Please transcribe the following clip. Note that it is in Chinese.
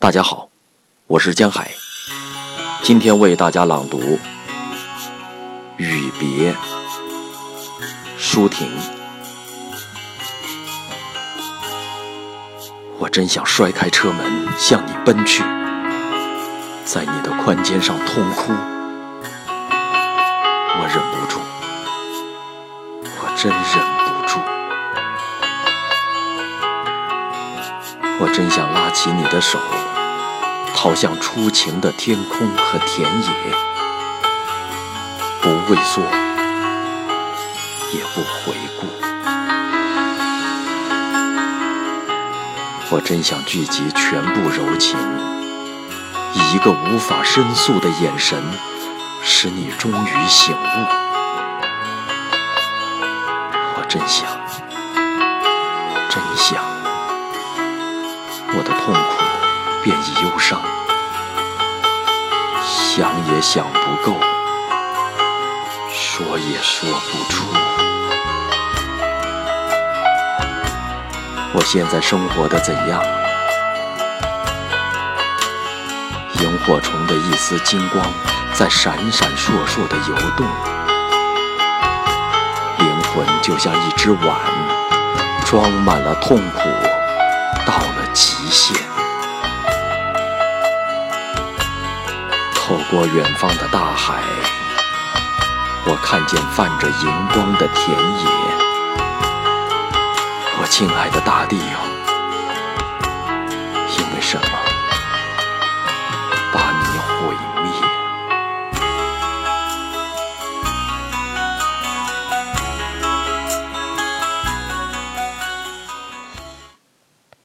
大家好，我是江海，今天为大家朗读《雨别》，舒婷。我真想摔开车门向你奔去，在你的宽肩上痛哭，我忍不住，我真忍我真想拉起你的手。逃向初晴的天空和田野，不畏缩，也不回顾。我真想聚集全部柔情，以一个无法申诉的眼神，使你终于醒悟。我真想，真想，我的痛苦。便已忧伤，想也想不够，说也说不出。我现在生活的怎样？萤火虫的一丝金光在闪闪烁烁的游动，灵魂就像一只碗，装满了痛苦，到了一线。透过远方的大海，我看见泛着银光的田野。我亲爱的大地哦。